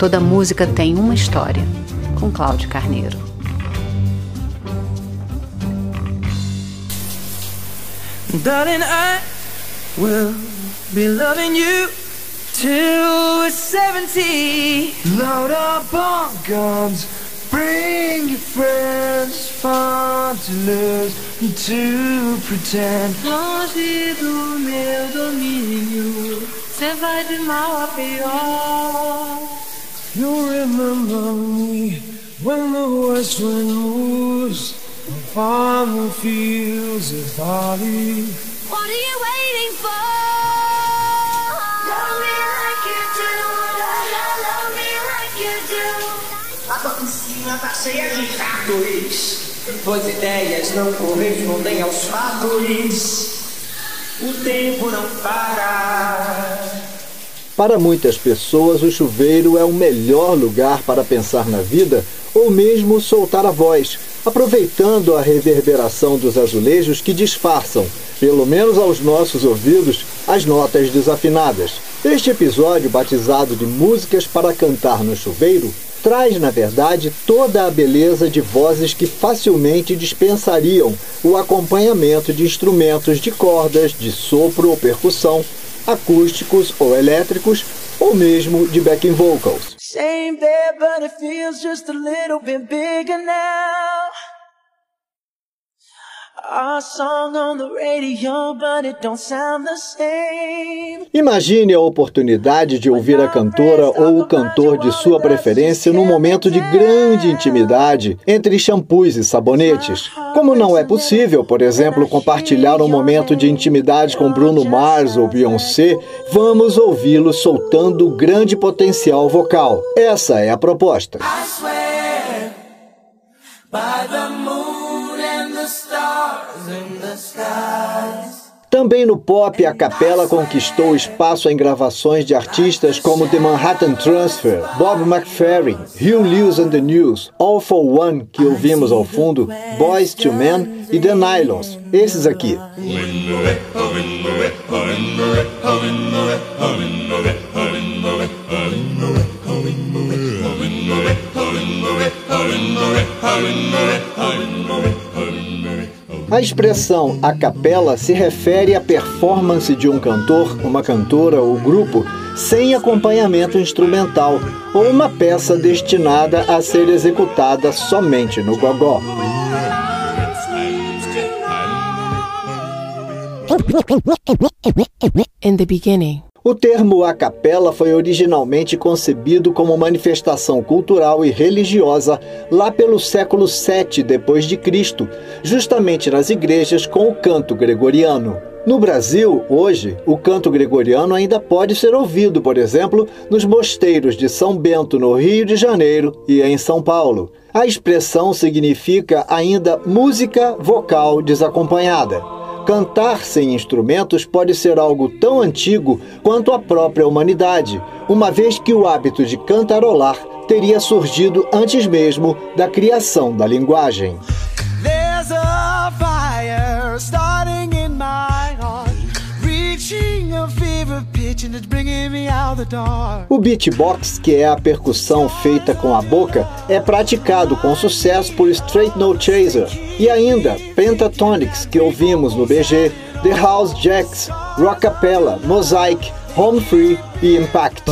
Toda música tem uma história, com Cláudio Carneiro. Darling, I will be loving you till we're 70. Load up on guns, bring your friends, fun to lose, to pretend. Longe do meu domínio, cê vai de mal a pior. Me when the west wind moves upon the fields of barley. What are you waiting for? Love me like you do. Love, love me like you do. A tua piscina tá cheia de ratos. Tuas ideias não correspondem aos fatos. O tempo não para. Para muitas pessoas, o chuveiro é o melhor lugar para pensar na vida ou mesmo soltar a voz, aproveitando a reverberação dos azulejos que disfarçam, pelo menos aos nossos ouvidos, as notas desafinadas. Este episódio, batizado de Músicas para Cantar no Chuveiro, traz, na verdade, toda a beleza de vozes que facilmente dispensariam o acompanhamento de instrumentos de cordas, de sopro ou percussão, acústicos ou elétricos, ou mesmo de backing vocals. Our song on the radio, but it don't sound the same. Imagine a oportunidade de ouvir a cantora ou o cantor de sua preferência num momento de grande intimidade entre shampoos e sabonetes. Como não é possível, por exemplo, compartilhar um momento de intimidade com Bruno Mars ou Beyoncé, vamos ouvi-lo soltando grande potencial vocal. Essa é a proposta. By the moon and the stars in the skies. Também no pop, a capela conquistou espaço em gravações de artistas como The Manhattan Transfer, Bob McFerrin, Hugh Lewis and the News, All for One, que ouvimos ao fundo, Boys to Men e The Nylons. Esses aqui. A expressão a capela se refere à performance de um cantor, uma cantora ou grupo sem acompanhamento instrumental ou uma peça destinada a ser executada somente no gogó. In the beginning, O termo a capela foi originalmente concebido como manifestação cultural e religiosa lá pelo século VII depois de Cristo, justamente nas igrejas com o canto gregoriano. No Brasil, hoje, o canto gregoriano ainda pode ser ouvido, por exemplo, nos mosteiros de São Bento, no Rio de Janeiro, e em São Paulo. A expressão significa ainda música vocal desacompanhada. Cantar sem instrumentos pode ser algo tão antigo quanto a própria humanidade, uma vez que o hábito de cantarolar teria surgido antes mesmo da criação da linguagem. There's a fire starting O beatbox, que é a percussão feita com a boca, é praticado com sucesso por Straight No Chaser e ainda Pentatonics, que ouvimos no BG, The House Jacks, Rockapella, Mosaic, Home Free Impact.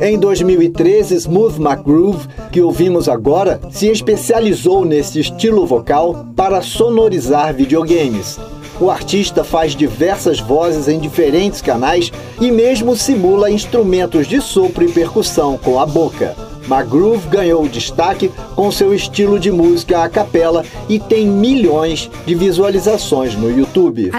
Em 2013, Smooth McGroove, que ouvimos agora, se especializou nesse estilo vocal para sonorizar videogames. O artista faz diversas vozes em diferentes canais e mesmo simula instrumentos de sopro e percussão com a boca. McGroove ganhou destaque com seu estilo de música a capela e tem milhões de visualizações no YouTube.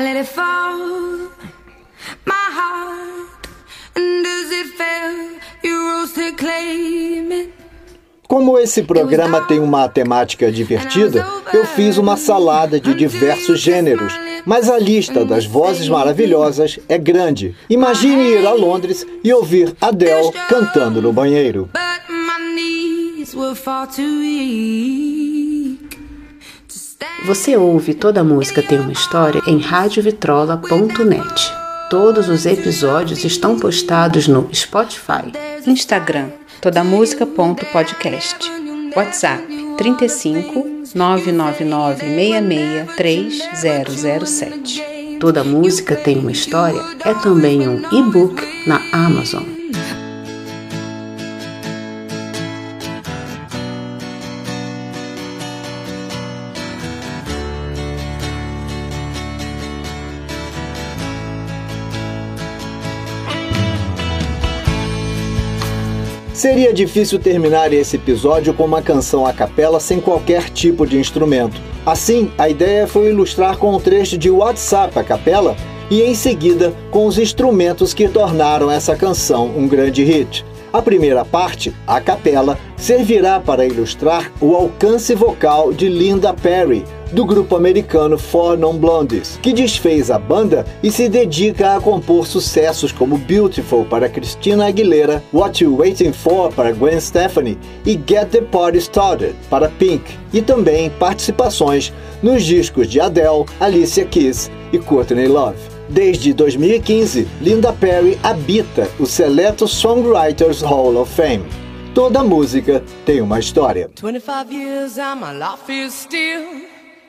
Como esse programa tem uma temática divertida, eu fiz uma salada de diversos gêneros, mas a lista das vozes maravilhosas é grande. Imagine ir a Londres e ouvir Adele cantando no banheiro. Você ouve Toda Música Tem Uma História em radiovitrola.net. Todos os episódios estão postados no Spotify, Instagram, todamusica.podcast, WhatsApp 35 999 66 3007. Toda música tem uma história é também um e-book na Amazon. Seria difícil terminar esse episódio com uma canção a capela sem qualquer tipo de instrumento. Assim, a ideia foi ilustrar com um trecho de WhatsApp a capela e em seguida com os instrumentos que tornaram essa canção um grande hit. A primeira parte, a capela, servirá para ilustrar o alcance vocal de Linda Perry, do grupo americano Four Non Blondes, que desfez a banda e se dedica a compor sucessos como Beautiful para Christina Aguilera, What You Waiting For para Gwen Stefani e Get the Party Started para Pink, e também participações nos discos de Adele, Alicia Keys e Courtney Love. Desde 2015, Linda Perry habita o seleto Songwriters Hall of Fame. Toda música tem uma história. 25 years and my life is still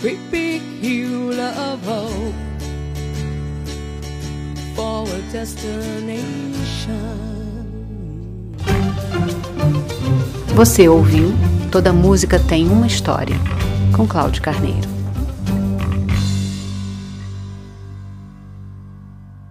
great hill of hope for a destination. Você ouviu Toda Música Tem Uma História, com Cláudio Carneiro.